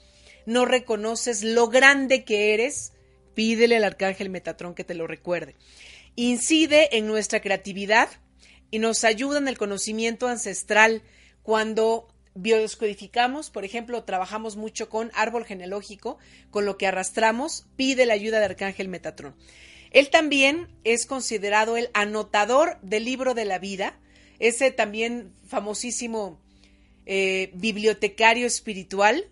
no reconoces lo grande que eres, pídele al arcángel Metatrón que te lo recuerde. Incide en nuestra creatividad y nos ayuda en el conocimiento ancestral cuando biodescodificamos, por ejemplo, trabajamos mucho con árbol genealógico, con lo que arrastramos, pide la ayuda de Arcángel Metatrón. Él también es considerado el anotador del libro de la vida, ese también famosísimo eh, bibliotecario espiritual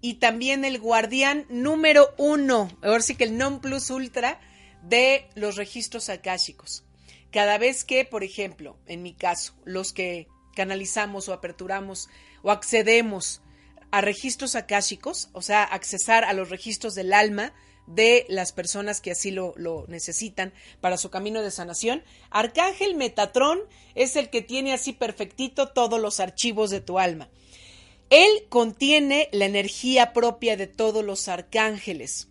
y también el guardián número uno, ahora sí que el non plus ultra de los registros akáshicos. Cada vez que, por ejemplo, en mi caso, los que canalizamos o aperturamos o accedemos a registros akáshicos, o sea, accesar a los registros del alma de las personas que así lo, lo, necesitan para su camino de sanación. Arcángel Metatrón es el que tiene así perfectito todos los archivos de tu alma. Él contiene la energía propia de todos los arcángeles.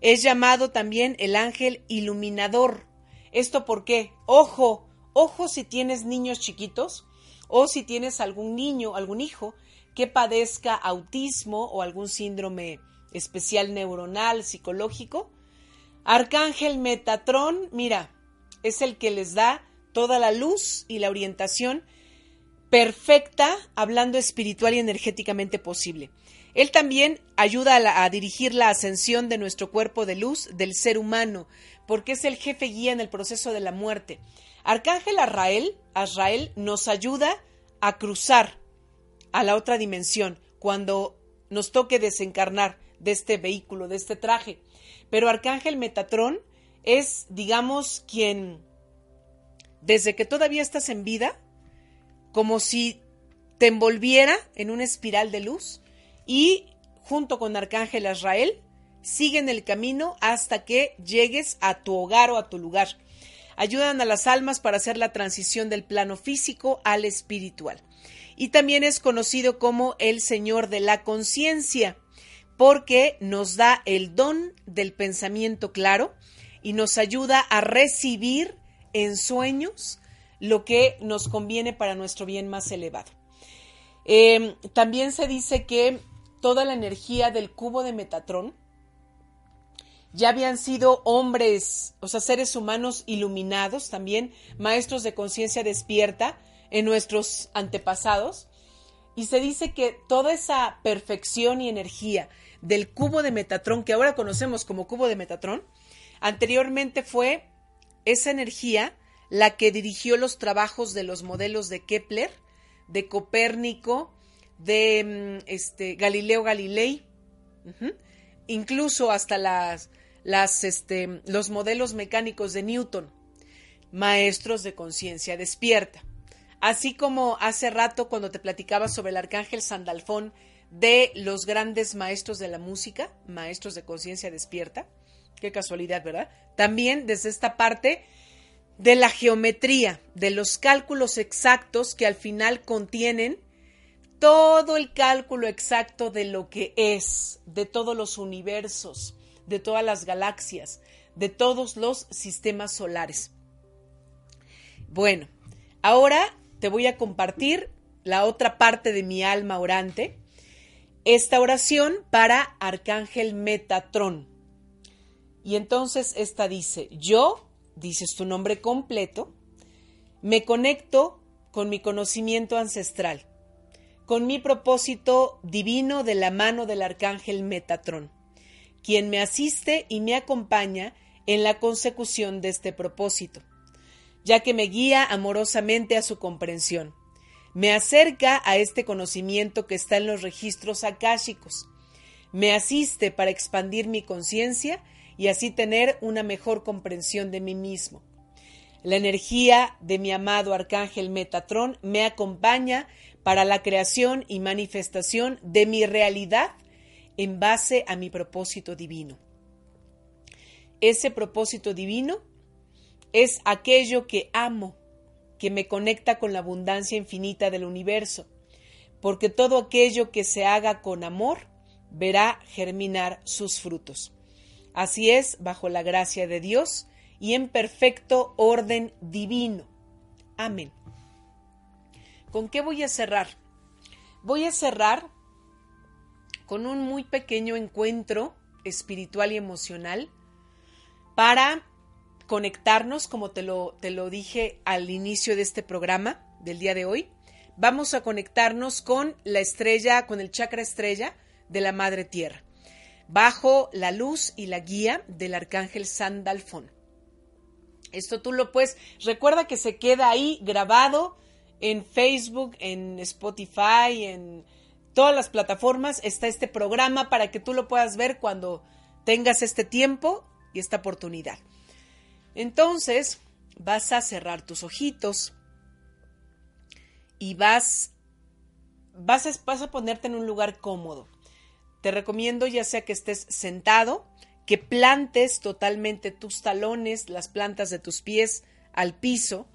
Es llamado también el ángel iluminador. ¿Esto por qué? Ojo, ojo si tienes niños chiquitos o si tienes algún niño, algún hijo que padezca autismo o algún síndrome especial neuronal, psicológico. Arcángel Metatrón, mira, es el que les da toda la luz y la orientación perfecta, hablando espiritual y energéticamente posible. Él también ayuda a, a, dirigir la ascensión de nuestro cuerpo de luz del ser humano, porque es el jefe guía en el proceso de la muerte. Arcángel Azrael, Azrael nos ayuda a cruzar a la otra dimensión cuando nos toque desencarnar de este vehículo, de este traje. Pero Arcángel Metatrón es, digamos, quien, desde que todavía estás en vida, como si te envolviera en una espiral de luz y junto con Arcángel Azrael siguen el camino hasta que llegues a tu hogar o a tu lugar ayudan a las almas para hacer la transición del plano físico al espiritual. Y también es conocido como el Señor de la Conciencia, porque nos da el don del pensamiento claro y nos ayuda a recibir en sueños lo que nos conviene para nuestro bien más elevado. Em, también se dice que toda la energía del cubo de Metatrón, ya habían sido hombres, o sea, seres humanos iluminados también, maestros de conciencia despierta en nuestros antepasados. Y se dice que toda esa perfección y energía del cubo de Metatrón, que ahora conocemos como cubo de Metatrón, anteriormente fue esa energía la que dirigió los trabajos de los modelos de Kepler, de Copérnico, de mm, este, Galileo Galilei, incluso hasta las, este, los modelos mecánicos de Newton, maestros de conciencia despierta. Así como hace rato cuando te platicaba sobre el arcángel Sandalfón de los grandes maestros de la música, maestros de conciencia despierta, qué casualidad, ¿verdad? También desde esta parte de la geometría, de los cálculos exactos que al final contienen todo el cálculo exacto de lo que es, de todos los universos, de todas las galaxias, de todos los sistemas solares. Bueno, ahora te voy a compartir la otra parte de mi alma orante, esta oración para Arcángel Metatrón. Y entonces esta dice, yo, dices tu nombre completo, me conecto con mi conocimiento ancestral, con mi propósito divino de la mano del arcángel Metatrón, quien me asiste y me acompaña en la consecución de este propósito, ya que me guía amorosamente a su comprensión. Me acerca a este conocimiento que está en los registros akáshicos. Me asiste para expandir mi conciencia y así tener una mejor comprensión de mí mismo. La energía de mi amado arcángel Metatrón me acompaña para la creación y manifestación de mi realidad en base a mi propósito divino. Ese propósito divino es aquello que amo, que me conecta con la abundancia infinita del universo, porque todo aquello que se haga con amor verá germinar sus frutos. Así es, bajo la gracia de Dios y en perfecto orden divino. Amén. ¿Con qué voy a cerrar? Voy a cerrar con un muy pequeño encuentro espiritual y emocional para conectarnos, como te lo, te lo dije al inicio de este programa del día de hoy. Vamos a conectarnos con la estrella, con el chakra estrella de la Madre Tierra, bajo la luz y la guía del arcángel Sandalfón. Esto tú lo puedes, recuerda que se queda ahí grabado en Facebook, en Spotify, en todas las plataformas. Está este programa para que tú lo puedas ver cuando tengas este tiempo y esta oportunidad. Entonces, vas a cerrar tus ojitos y vas, vas, a, vas a ponerte en un lugar cómodo. Te recomiendo ya sea que estés sentado, que plantes totalmente tus talones, las plantas de tus pies al piso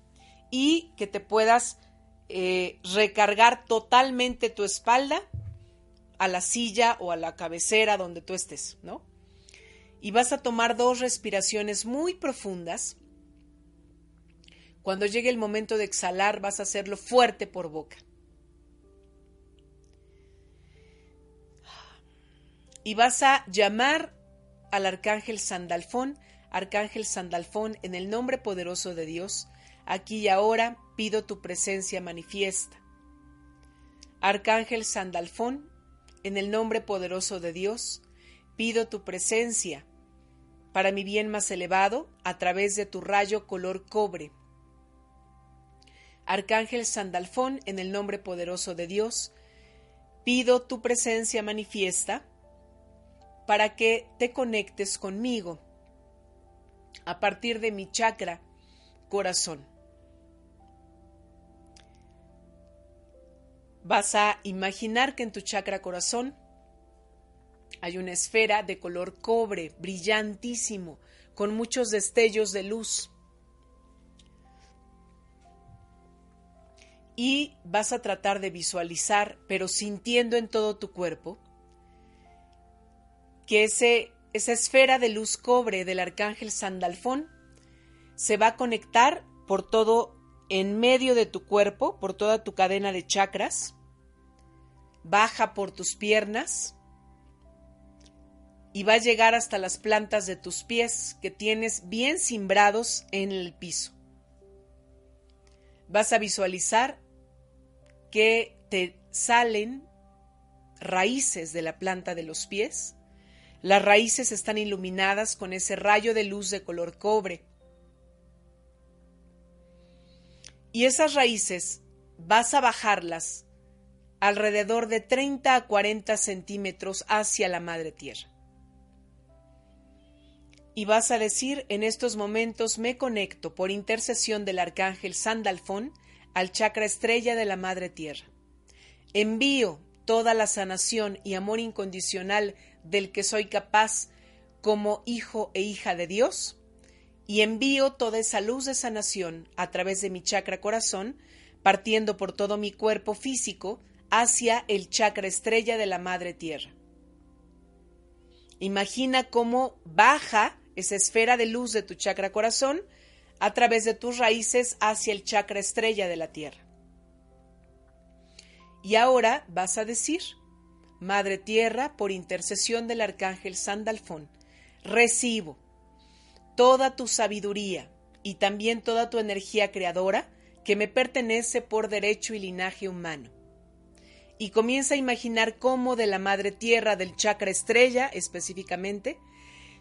y que te puedas eh, recargar totalmente tu espalda a la silla o a la cabecera donde tú estés, ¿no? Y vas a tomar dos respiraciones muy profundas. Cuando llegue el momento de exhalar, vas a hacerlo fuerte por boca. Y vas a llamar al arcángel Sandalfón, arcángel Sandalfón, en el nombre poderoso de Dios, aquí y ahora pido tu presencia manifiesta. Arcángel Sandalfón, en el nombre poderoso de Dios, pido tu presencia para mi bien más elevado a través de tu rayo color cobre. Arcángel Sandalfón, en el nombre poderoso de Dios, pido tu presencia manifiesta para que te conectes conmigo a partir de mi chakra corazón. Vas a imaginar que en tu chakra corazón hay una esfera de color cobre, brillantísimo, con muchos destellos de luz. Y vas a tratar de visualizar, pero sintiendo en todo tu cuerpo, que ese, esa esfera de luz cobre del arcángel Sandalfón se va a conectar por todo en medio de tu cuerpo, por toda tu cadena de chakras, baja por tus piernas y va a llegar hasta las plantas de tus pies que tienes bien cimbrados en el piso. Vas a visualizar que te salen raíces de la planta de los pies las raíces están iluminadas con ese rayo de luz de color cobre. Y esas raíces vas a bajarlas alrededor de 30 a 40 centímetros hacia la madre tierra. Y vas a decir, en estos momentos me conecto por intercesión del arcángel Sandalfón al chakra estrella de la madre tierra. Envío toda la sanación y amor incondicional del que soy capaz como hijo e hija de Dios y envío toda esa luz de sanación a través de mi chakra corazón, partiendo por todo mi cuerpo físico hacia el chakra estrella de la Madre Tierra. Imagina cómo baja esa esfera de luz de tu chakra corazón a través de tus raíces hacia el chakra estrella de la Tierra. Y ahora vas a decir, Madre Tierra, por intercesión del Arcángel Sandalfón, recibo toda tu sabiduría y también toda tu energía creadora que me pertenece por derecho y linaje humano. Y comienza a imaginar cómo de la madre tierra, del chakra estrella específicamente,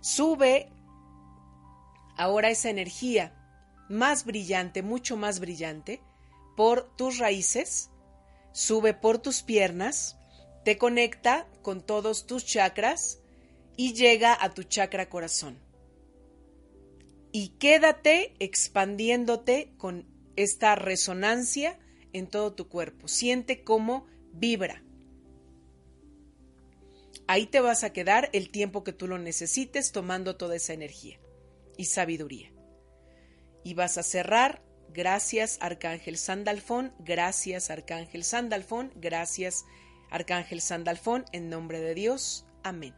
sube ahora esa energía más brillante, mucho más brillante, por tus raíces, sube por tus piernas, te conecta con todos tus chakras y llega a tu chakra corazón. Y quédate expandiéndote con esta resonancia en todo tu cuerpo. Siente cómo vibra. Ahí te vas a quedar el tiempo que tú lo necesites tomando toda esa energía y sabiduría. Y vas a cerrar. Gracias, Arcángel Sandalfón. Gracias, Arcángel Sandalfón. Gracias, Arcángel Sandalfón. En nombre de Dios. Amén.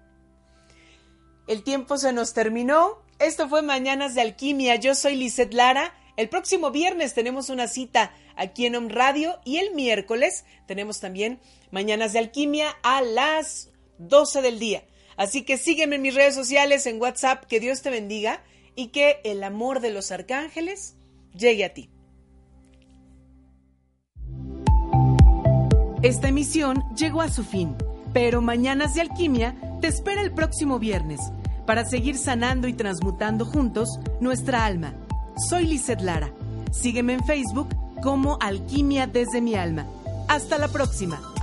El tiempo se nos terminó. Esto fue Mañanas de Alquimia. Yo soy Lizeth Lara. El próximo viernes tenemos una cita aquí en Om Radio y el miércoles tenemos también Mañanas de Alquimia a las 12 del día. Así que sígueme en mis redes sociales, en WhatsApp, que Dios te bendiga y que el amor de los arcángeles llegue a ti. Esta emisión llegó a su fin, pero Mañanas de Alquimia te espera el próximo viernes para seguir sanando y transmutando juntos nuestra alma. Soy Lizeth Lara. Sígueme en Facebook como Alquimia desde mi alma. Hasta la próxima.